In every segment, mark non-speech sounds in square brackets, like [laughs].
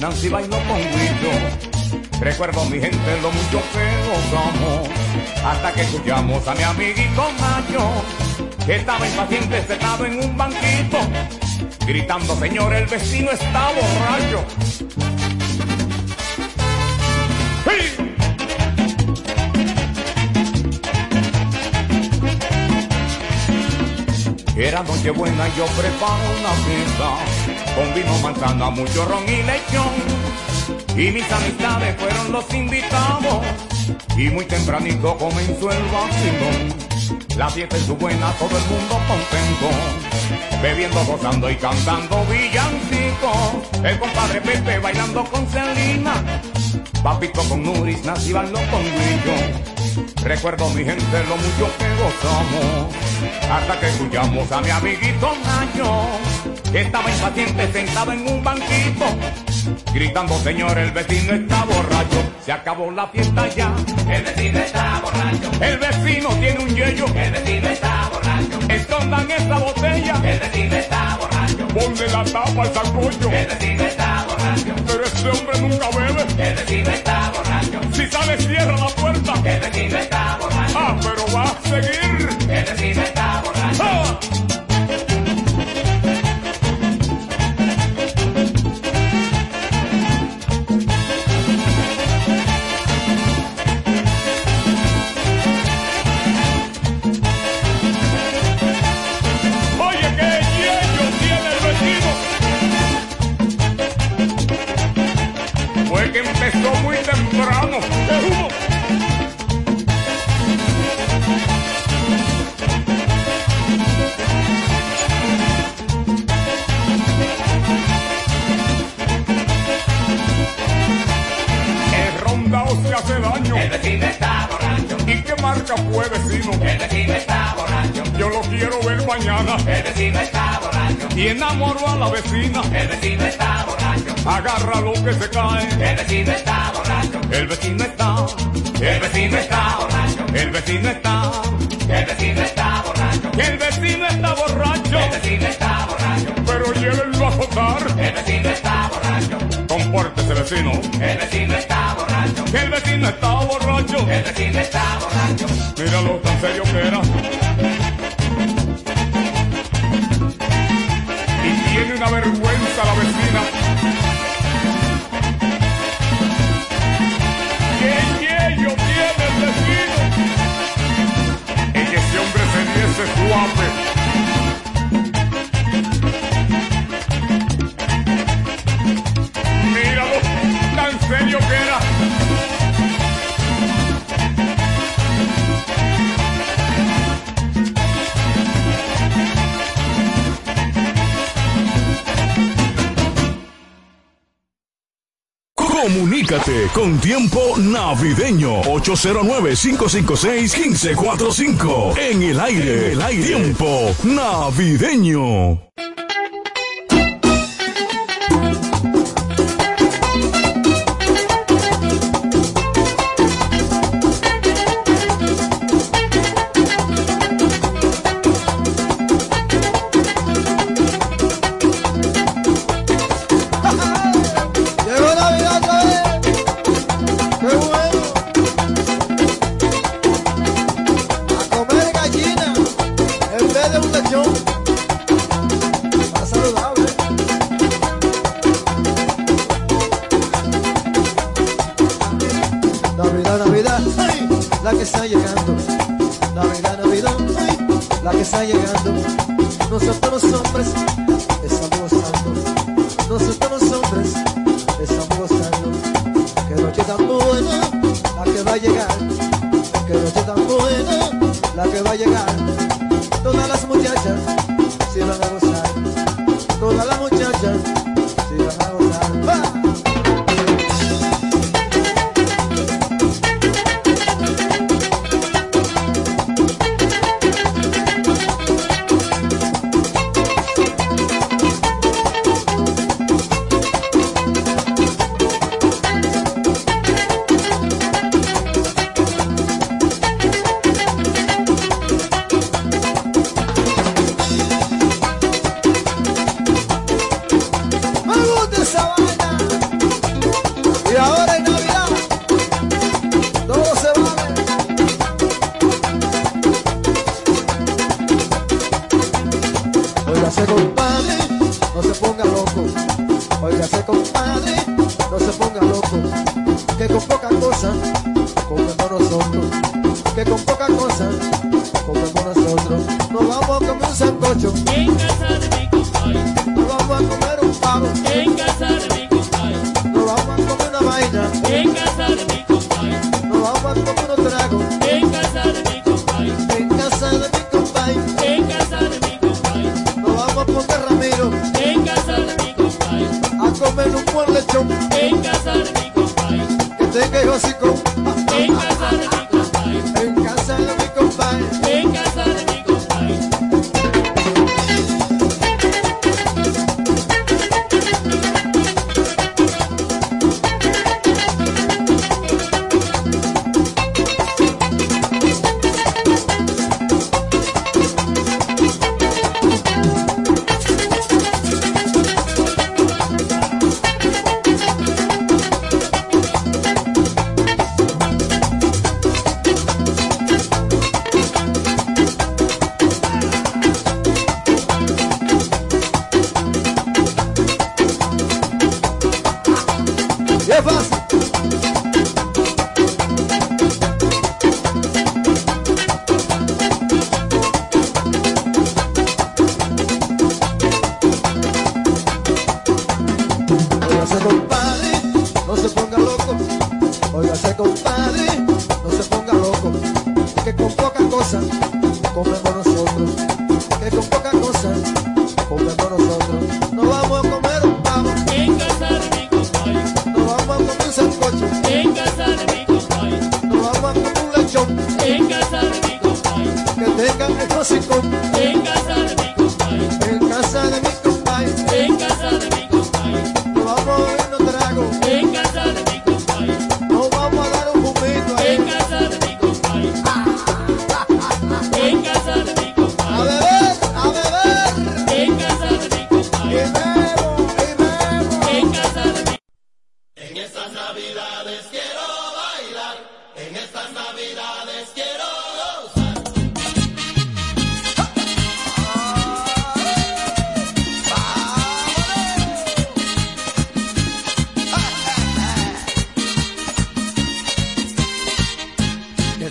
Nancy bailó con Guillo. Recuerdo mi gente lo mucho que gozamos hasta que escuchamos a mi amiguito Nacho que estaba impaciente sentado en un banquito gritando señor el vecino está borracho. Era noche buena y yo preparo una fiesta con vino, manzana, mucho ron y lechón. Y mis amistades fueron los invitados y muy tempranito comenzó el vacilón. La fiesta es su buena, todo el mundo contento, bebiendo, gozando y cantando villancicos. El compadre Pepe bailando con Celina, Papito con Nuris, Nancy con Guillo. Recuerdo mi gente lo mucho que gozamos, hasta que escuchamos a mi amiguito Nacho, que estaba impaciente sentado en un banquito, gritando señor el vecino está borracho, se acabó la fiesta ya, El vecino está borracho. el vecino tiene un yello, El vecino está borracho. escondan esa botella, El vecino está borracho. ponle la tapa al sancocho, El vecino está borracho. pero este hombre nunca bebe, El vecino está borracho. si sale cierra la puerta, El vecino está borracho. ah, pero va a seguir. El vecino está borracho. ¡Ah! Mañana. El vecino está borracho. Y enamoro a la vecina. El vecino está borracho. Agarra lo que se cae. El vecino está borracho. El vecino está. El vecino está borracho. El vecino está. El vecino está borracho. El vecino está borracho. El vecino está borracho. Pero llévenlo a azotar. El vecino está borracho. Compórtese, vecino. El vecino está borracho. El vecino está borracho. El vecino está borracho. Míralo tan serio que era. Tiene una vergüenza la vecina. ¡Qué yello tiene el vecino! Que ese hombre se diese suave. Comunícate con tiempo navideño 809-556-1545 en el aire, el aire. tiempo navideño.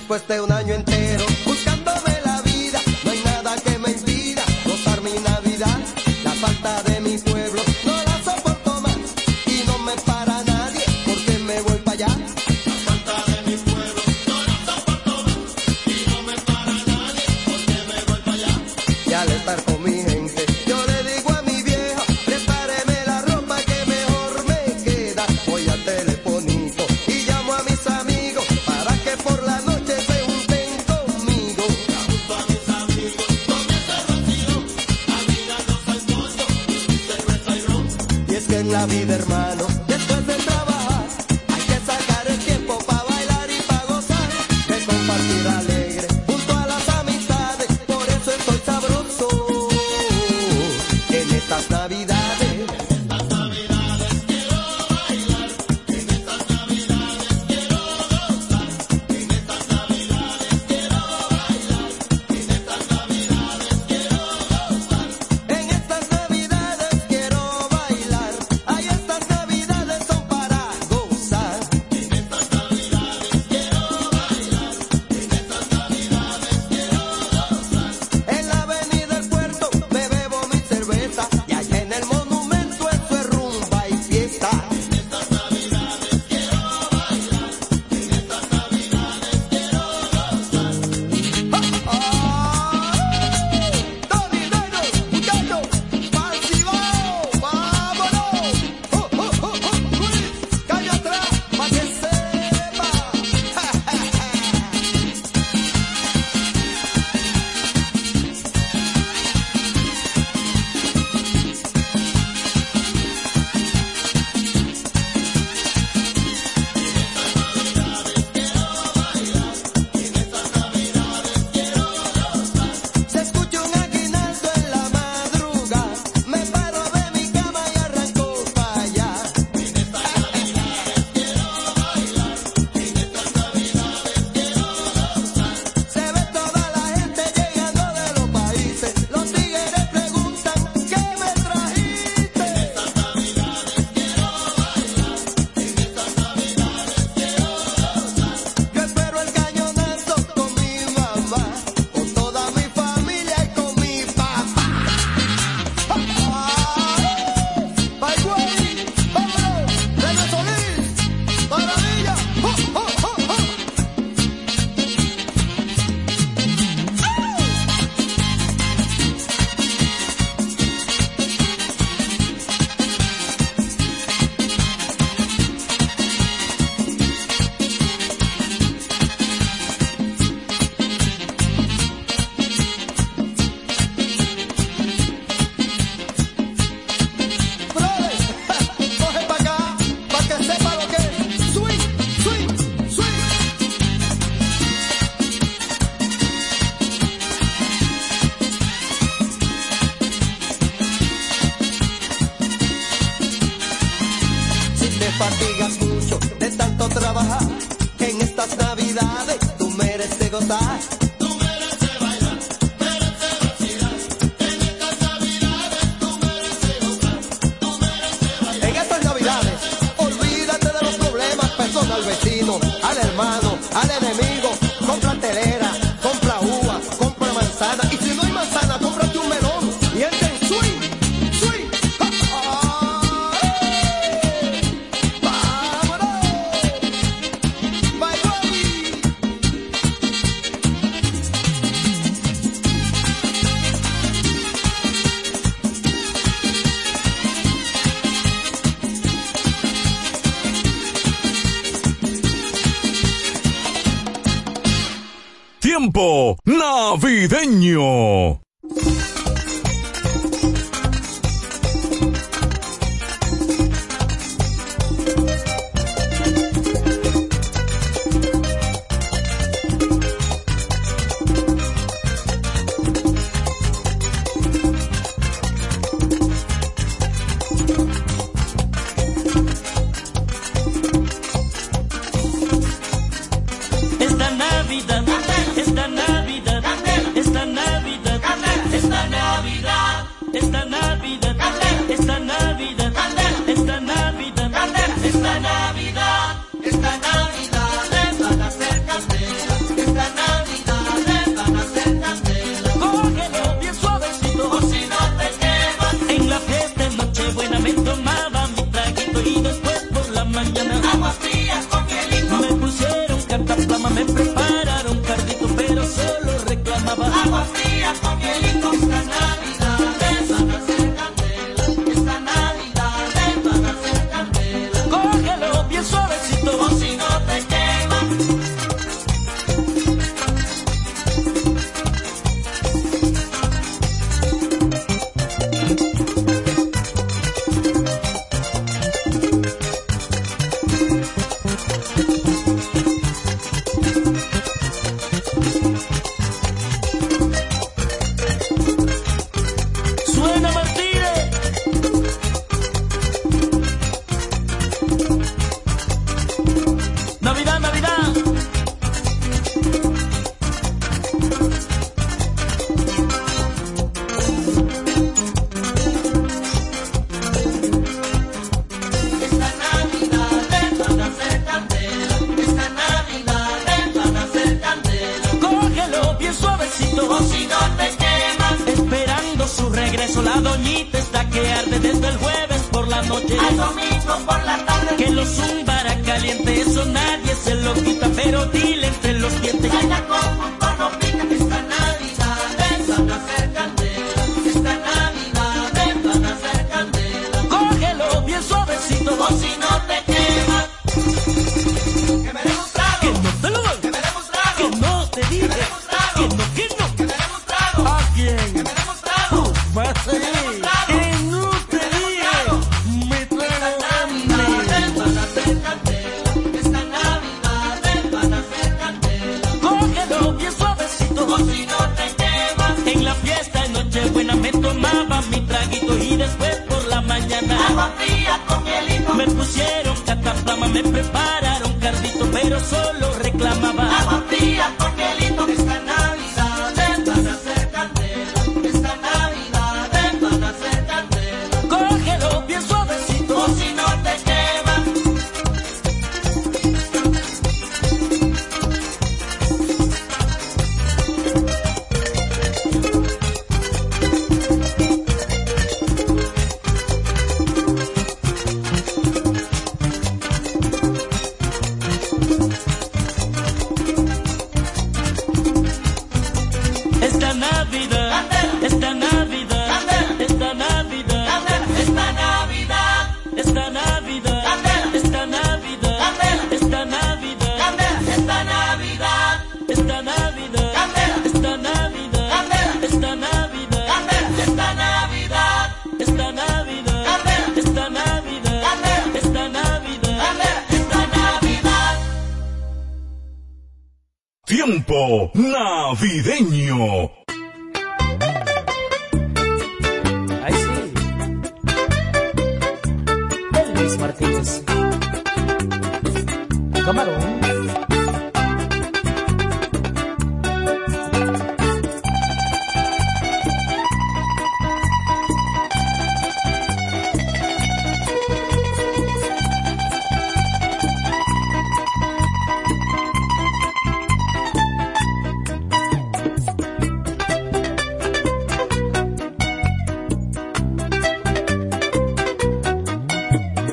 Después de un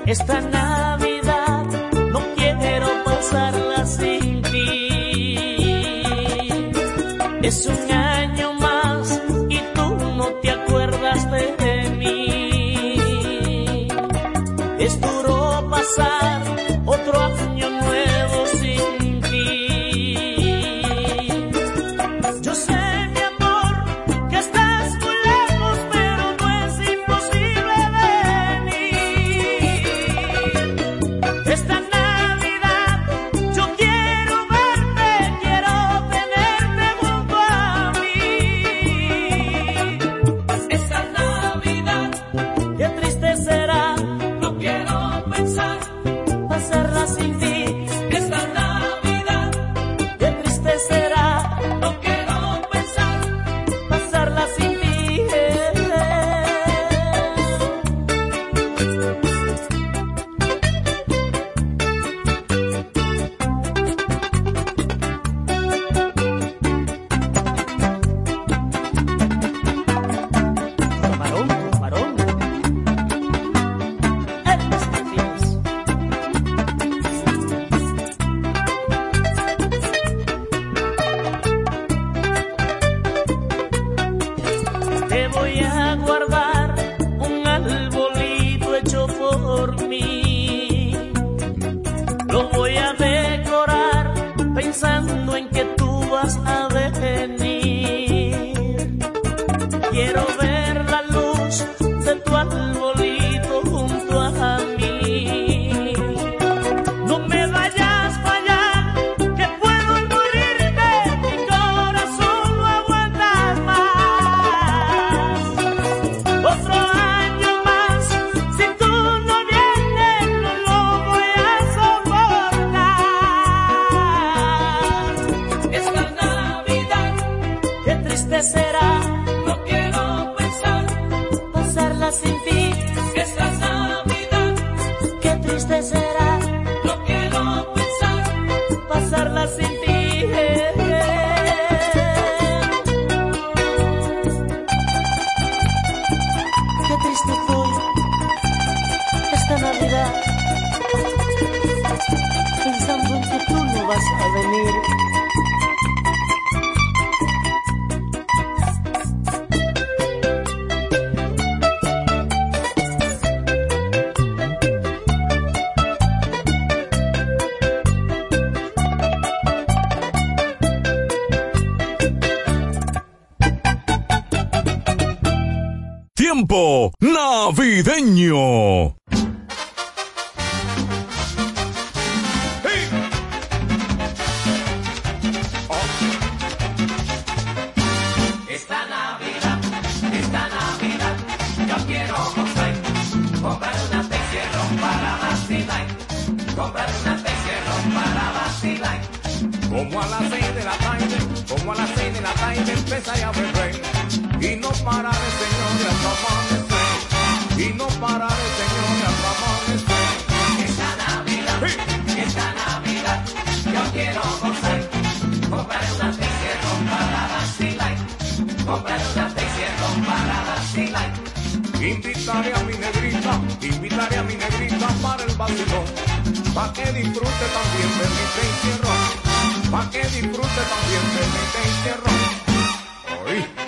Esta Navidad no quiero pasarla sin ti. Es un año más y tú no te acuerdas de mí. Es duro pasar para vacilar. Como a las seis de la tarde, como a las seis de la tarde empecé a beber. Y no pararé, señores, hasta amanecer. Y no pararé, señores, hasta amanecer. Esta Navidad, esta Navidad, yo quiero gozar, comprar una tecierro para vacilar, comprar una tecierro para vacilar. Invitaré a mi negrita, invitaré a mi negrita para el vacilón. Pa' que disfrute también de mi encierro. Pa' que disfrute también de mi encierro. Oí.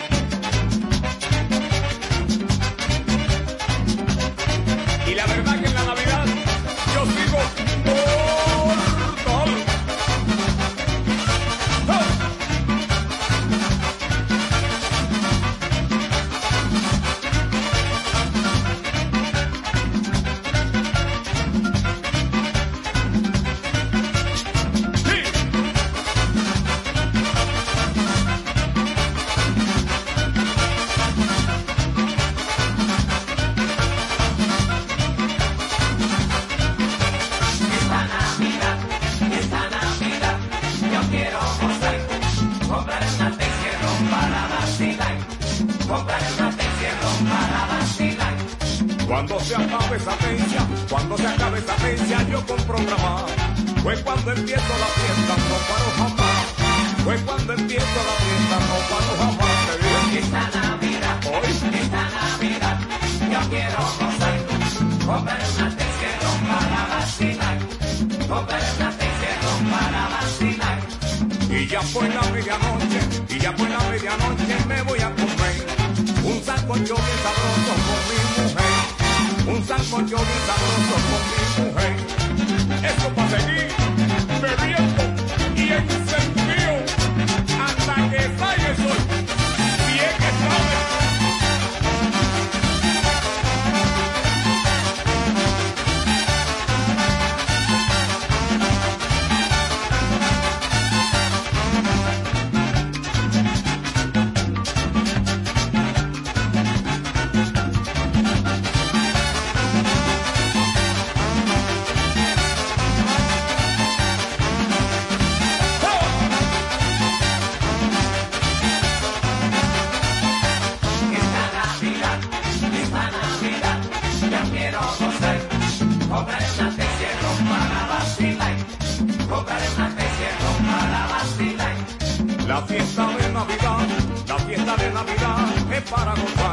para gozar.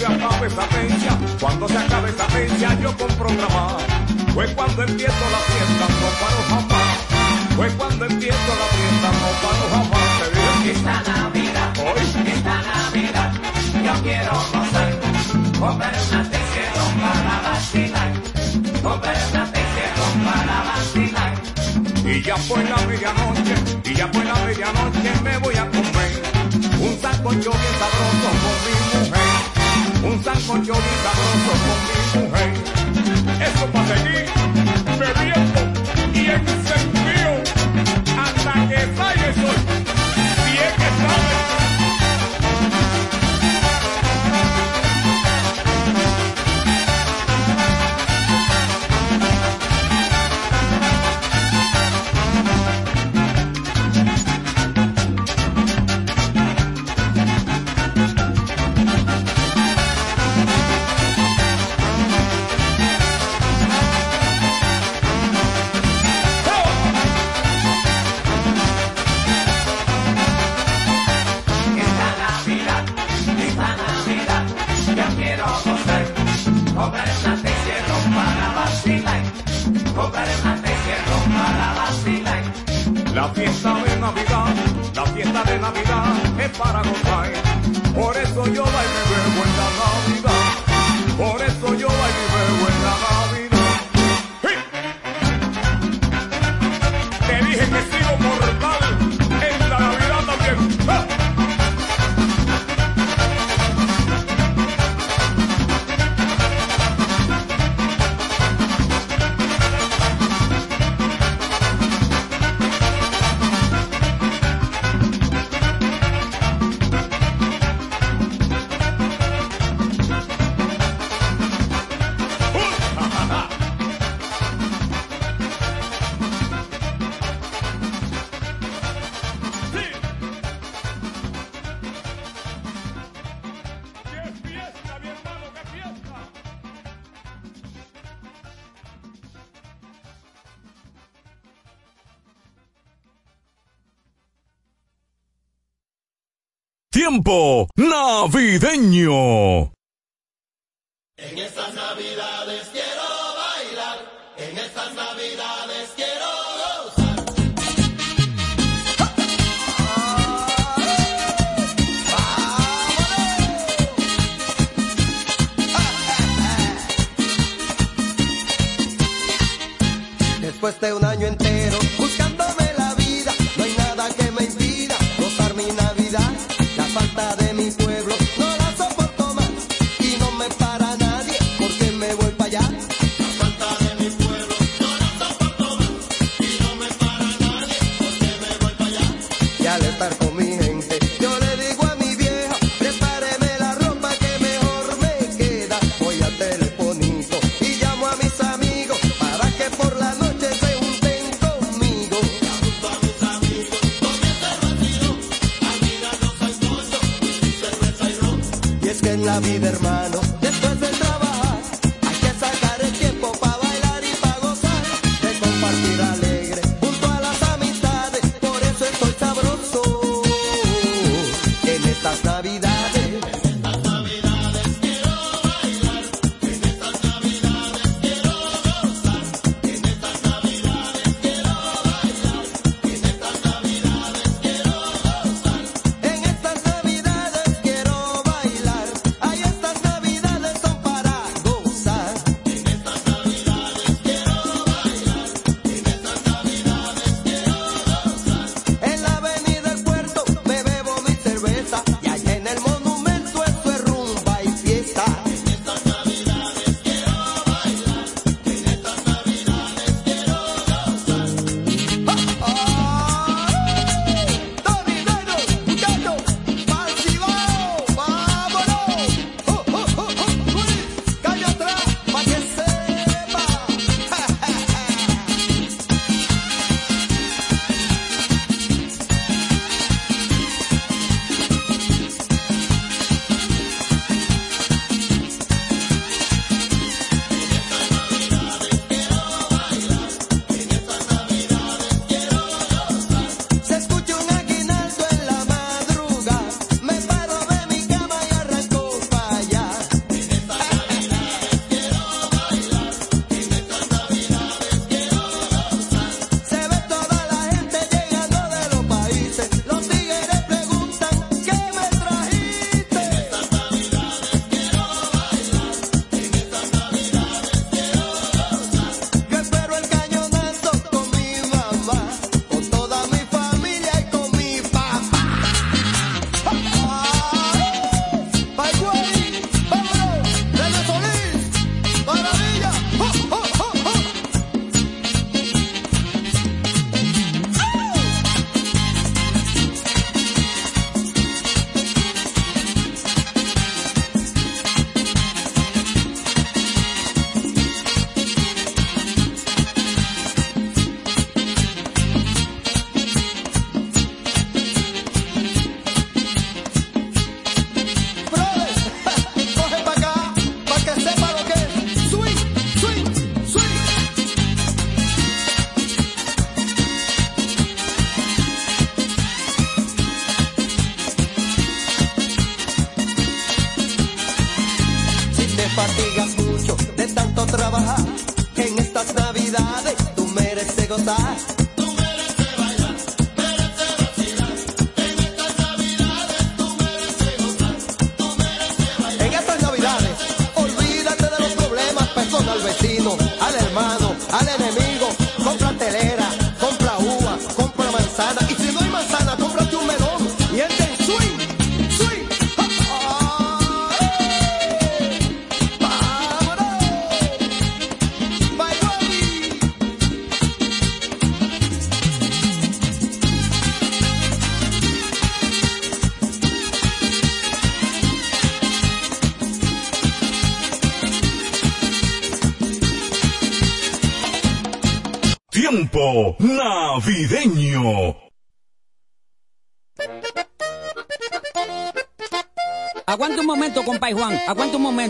se acabe esa fecha, cuando se acabe esa fecha yo compro otra más. Fue cuando empiezo la fiesta, no paro jamás. Fue cuando empiezo la fiesta, no paro jamás. Esta Navidad, hoy, esta Navidad, yo quiero gozar. Comprar una tequila para vacilar. Comprar una tequila para vacilar. Y ya fue la medianoche, y ya fue la medianoche, me voy a comer un saco yo bien sabroso con mi mujer un sancocho bien sabroso con mi mujer. Eso para seguir bebiendo.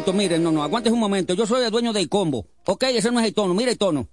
momento, miren, no, no, aguantes un momento. Yo soy el dueño del combo. Ok, ese no es el tono, mira el tono.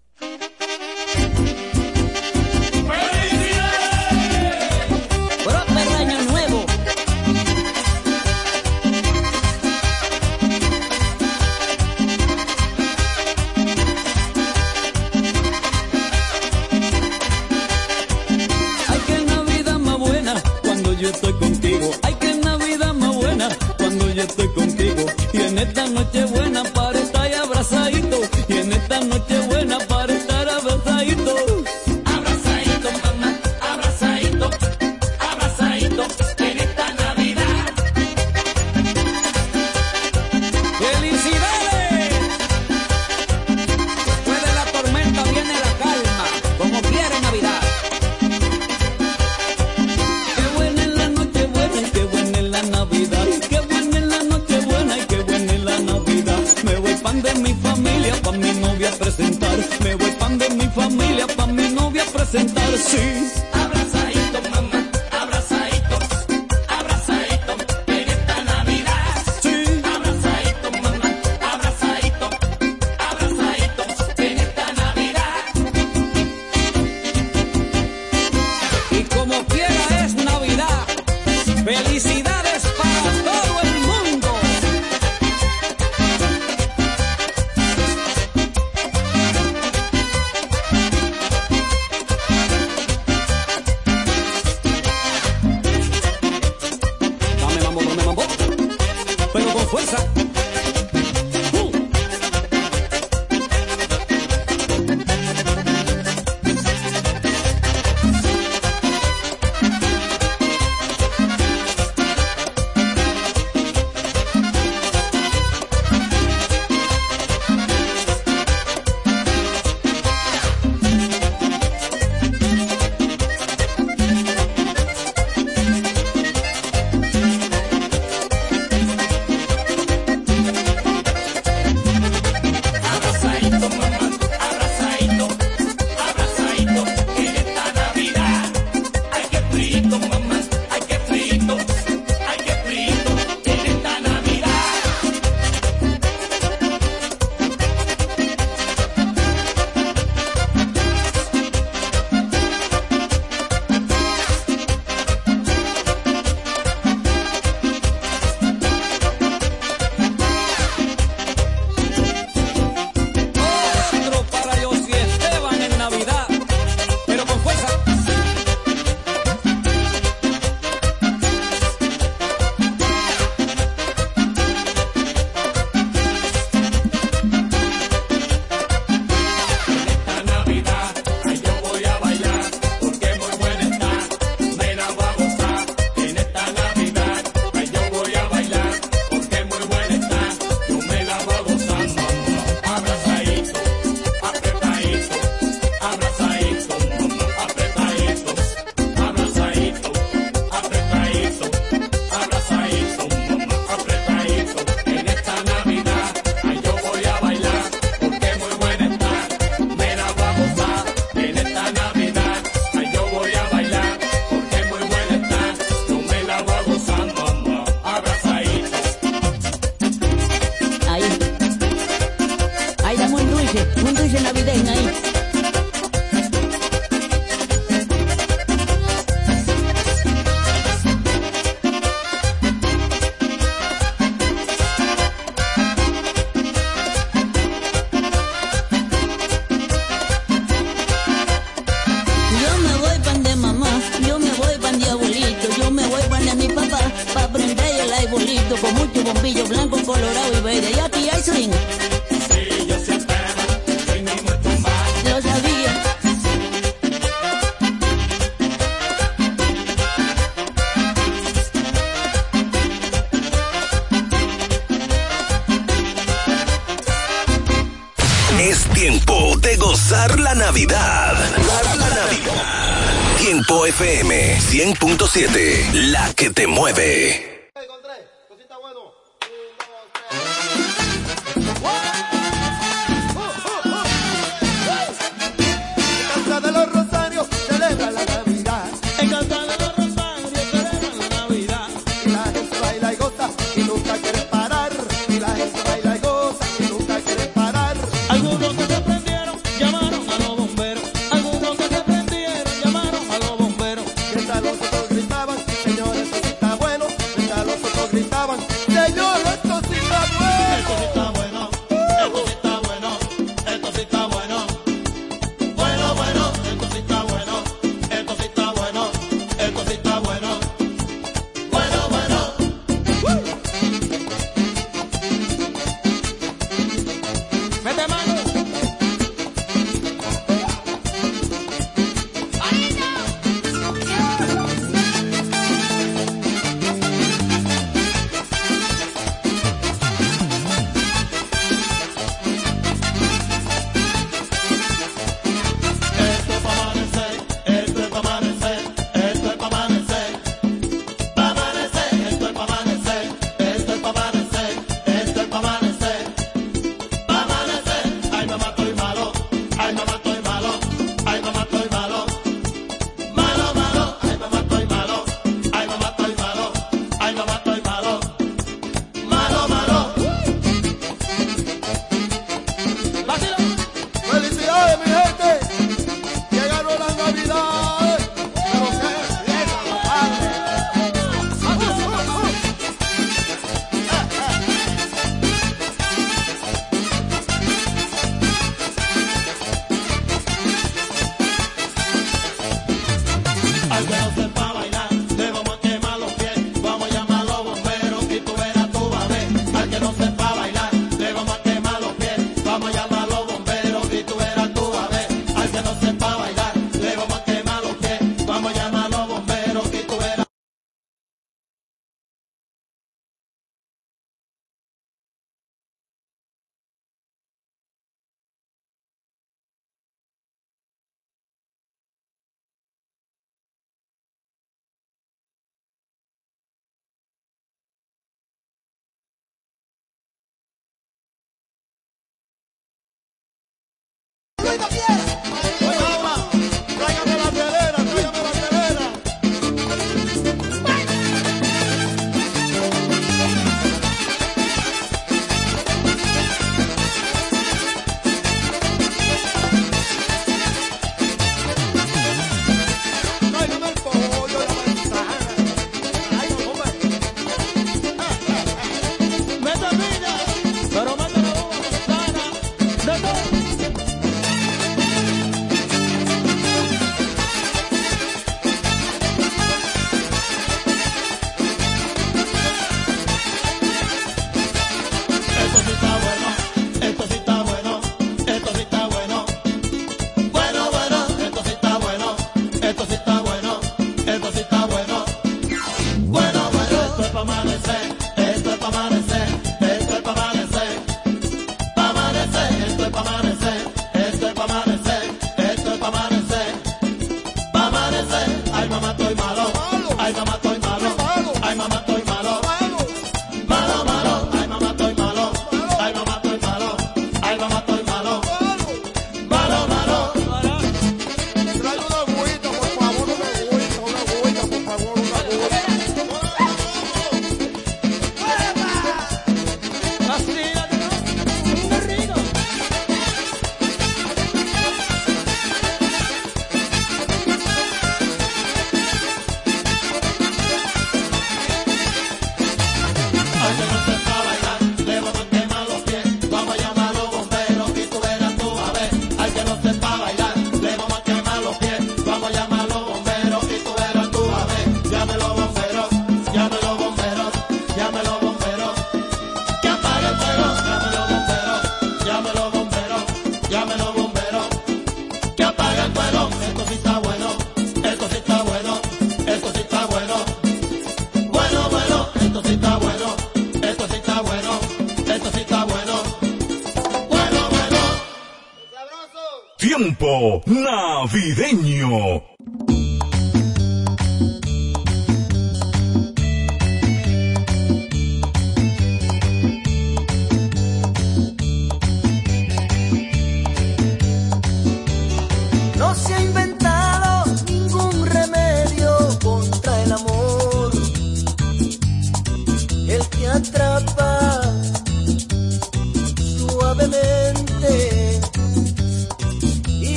Tiempo FM 100.7, la que te mueve.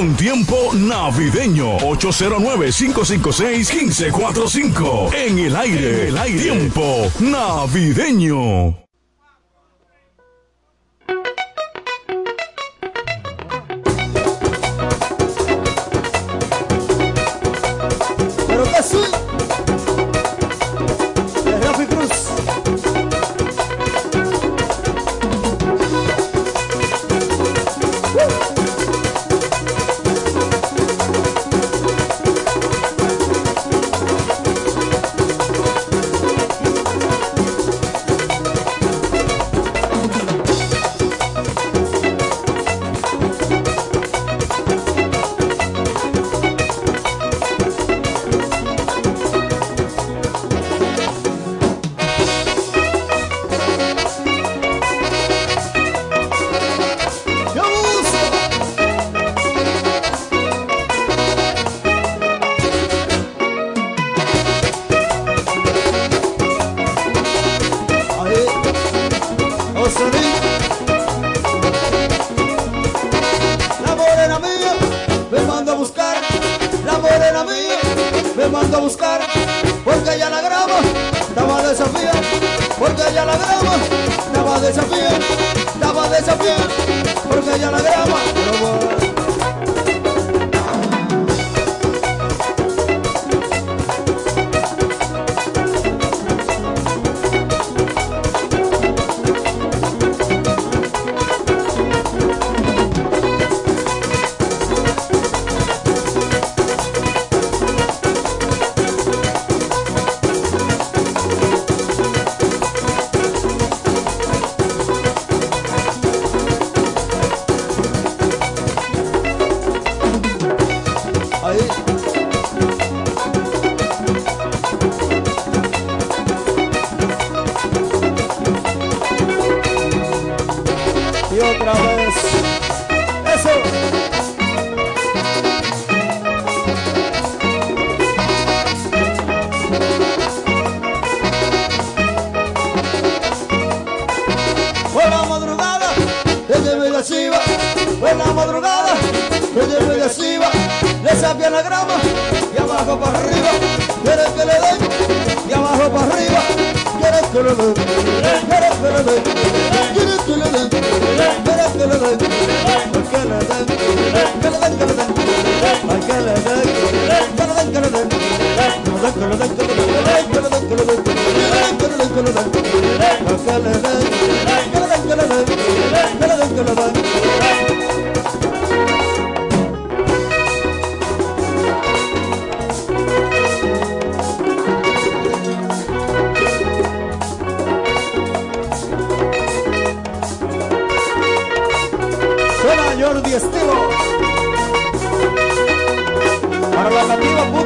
Con tiempo navideño 809-556-1545. En el aire, el aire. Tiempo navideño. Madrugada, chiva, le sabía la grama, y abajo para arriba, quiere que le den, y abajo para arriba, quiere que le den, quiere que le den, quiere que le den, quiere que le den. Que le den, que. Que le den, que que le den, fiestero. Para la nativa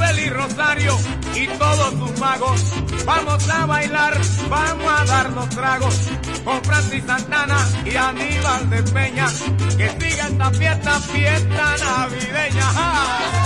Feli Rosario y todos sus magos. Vamos a bailar, vamos a darnos tragos con Francis Santana y Aníbal de Peña. Que siga esta fiesta, fiesta navideña.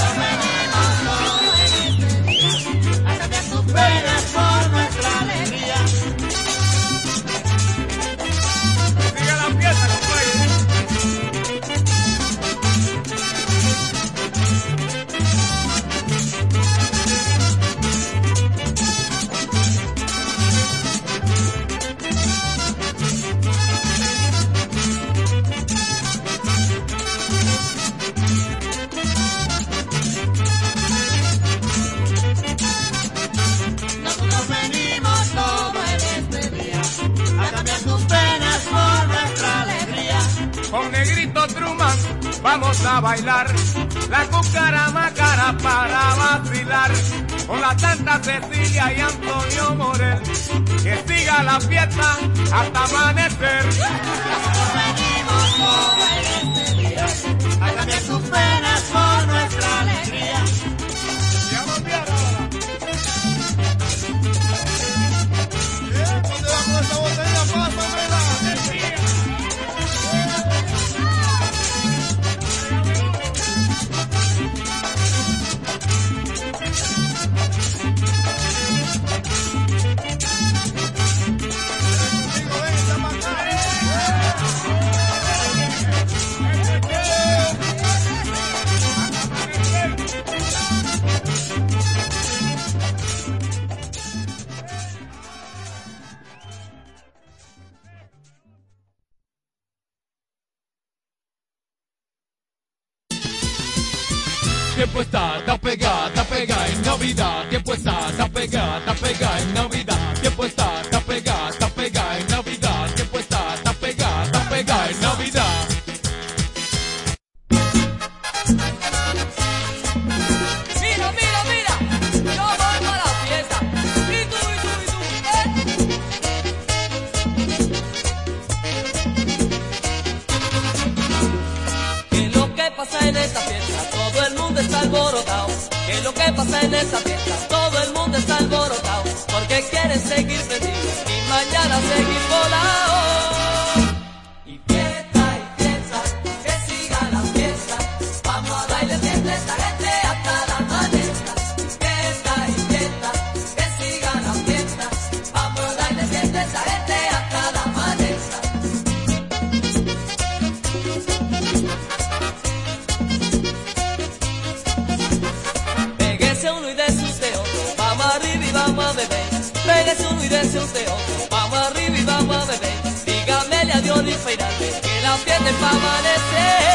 vamos a bailar la cucaramácara para vacilar con la tanta Cecilia y Antonio Morel. Que siga la fiesta hasta amanecer. Para amanecer.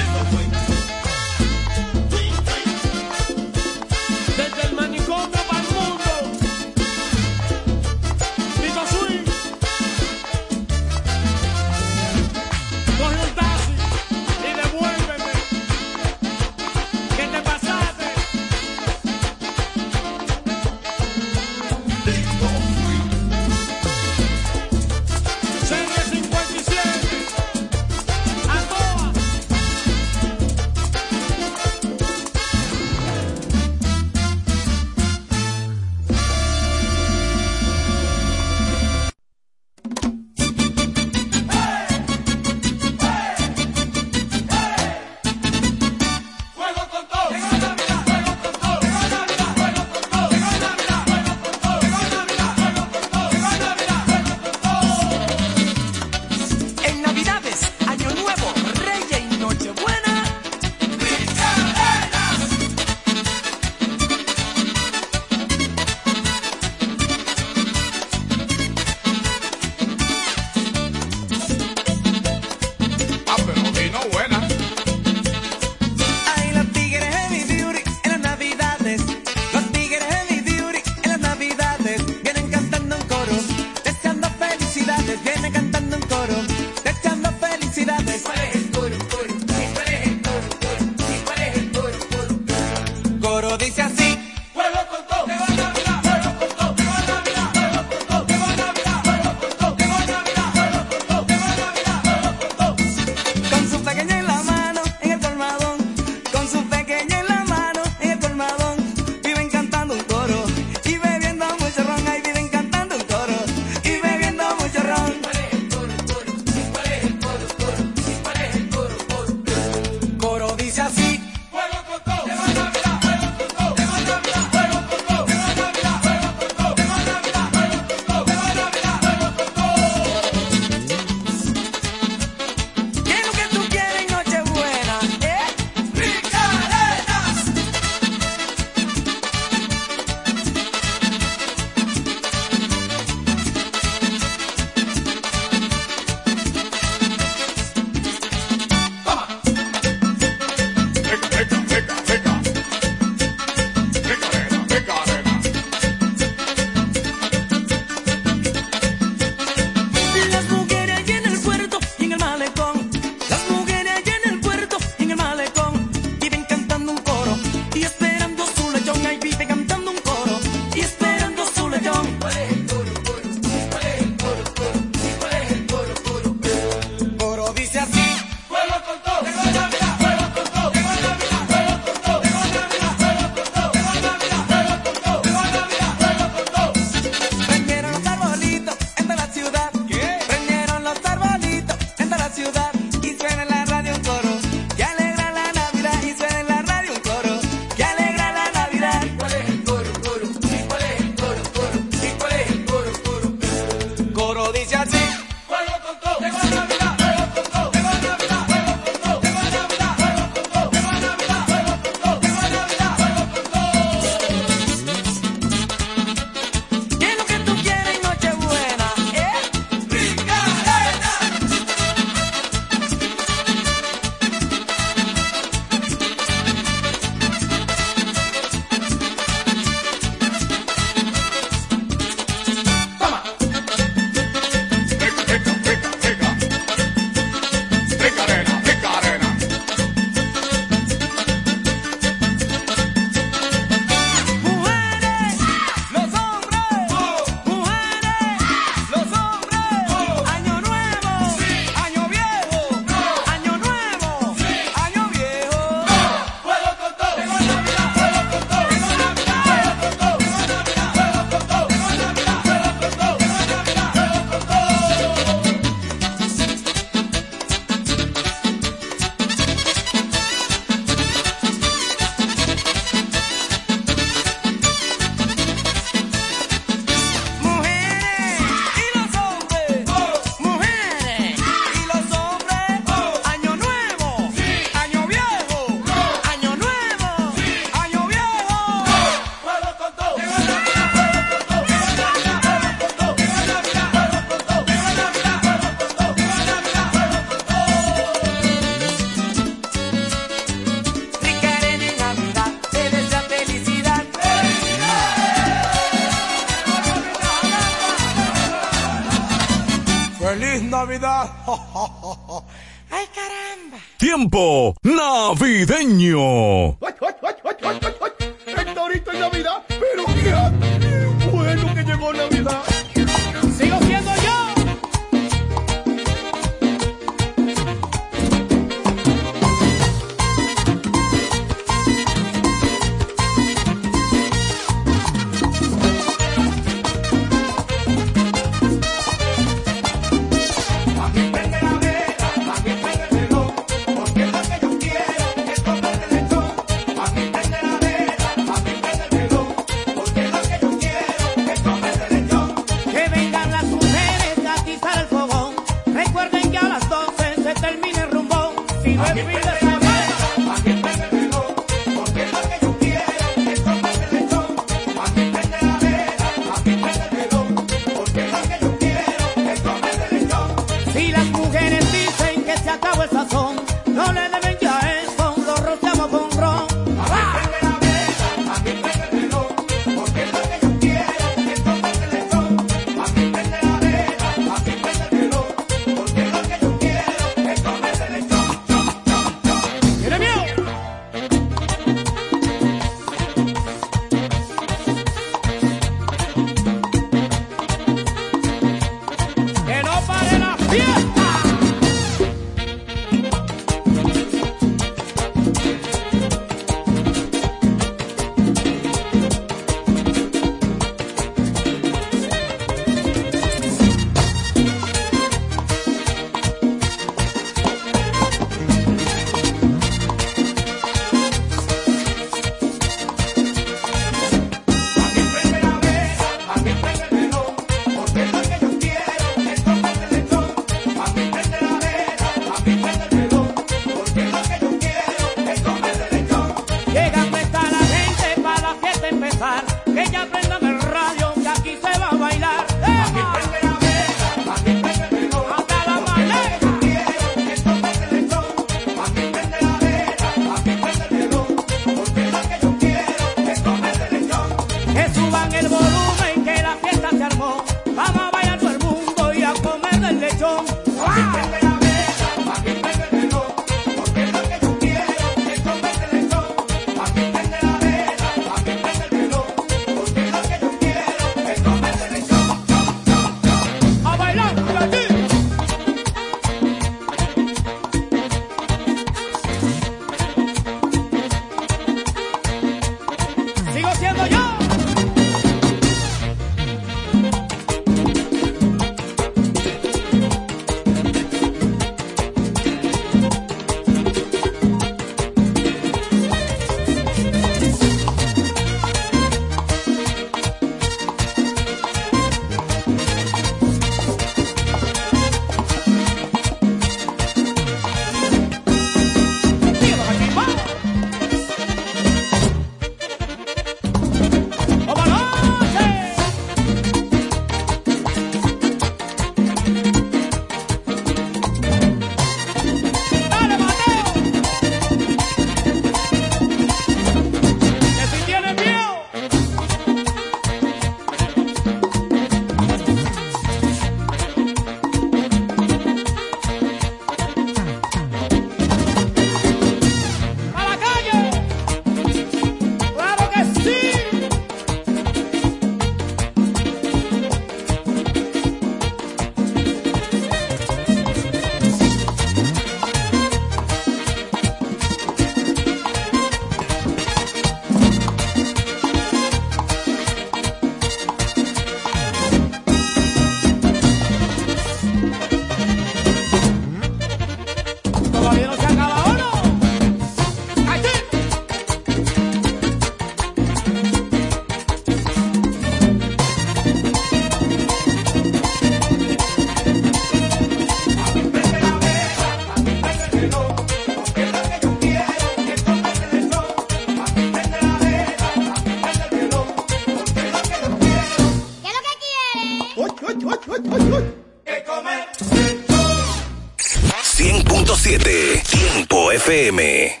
100.7 Tiempo FM.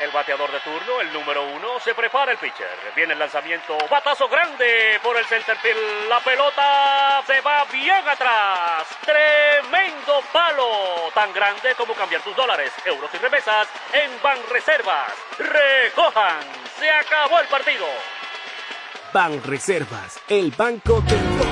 El bateador de turno, el número uno, se prepara el pitcher. Viene el lanzamiento, batazo grande por el center field. La pelota se va bien atrás. Tremendo palo, tan grande como cambiar tus dólares, euros y remesas en Banreservas. Recojan, se acabó el partido. Ban Reservas, el banco de todos.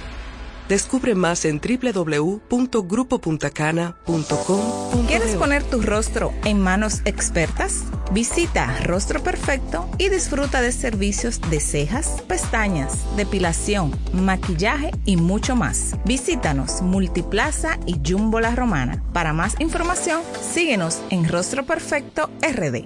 Descubre más en www.grupopuntacana.com. ¿Quieres poner tu rostro en manos expertas? Visita Rostro Perfecto y disfruta de servicios de cejas, pestañas, depilación, maquillaje y mucho más. Visítanos Multiplaza y Jumbo La Romana. Para más información, síguenos en Rostro Perfecto RD.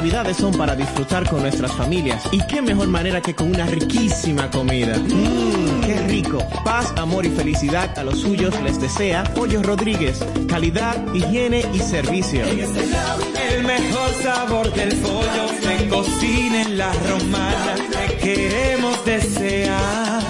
Navidades son para disfrutar con nuestras familias y qué mejor manera que con una riquísima comida. Mmm, qué rico. Paz, amor y felicidad a los suyos les desea Pollo Rodríguez. Calidad, higiene y servicio. El mejor sabor del pollo se cocina en la romana. Te queremos desear.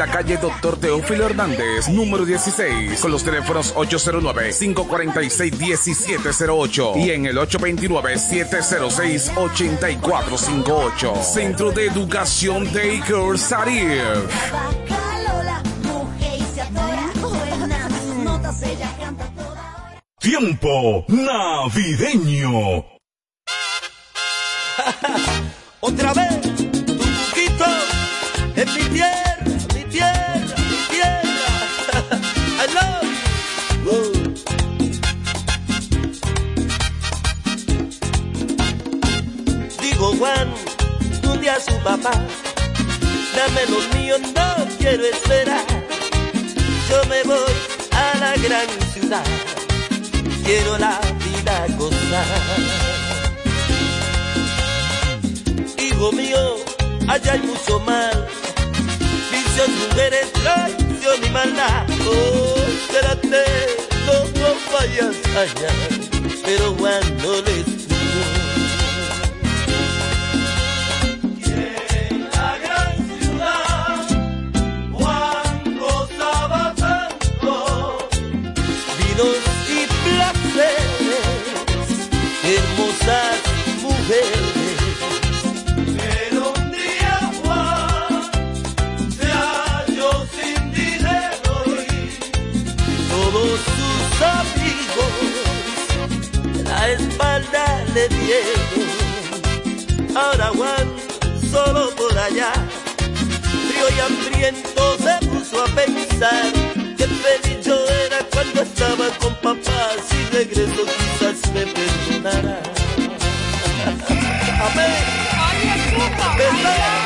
la calle Doctor Teófilo Hernández, número 16, con los teléfonos 809-546-1708 y en el 829-706-8458. Centro de Educación Daycare Sarif. Tiempo navideño. [laughs] Otra vez, tu en mi tierra, Juan, un día su papá, dame los míos, no quiero esperar. Yo me voy a la gran ciudad, quiero la vida gozar. Hijo mío, allá hay mucho mal. Vicios, mujeres, traición y maldad. Oh, espérate, no, no vayas allá. Pero Juan no le espalda le dieron. Ahora Juan solo por allá, frío y hambriento se puso a pensar que feliz yo era cuando estaba con papá. Si regreso quizás me perdonará. [laughs] Amén. ¿Verdad,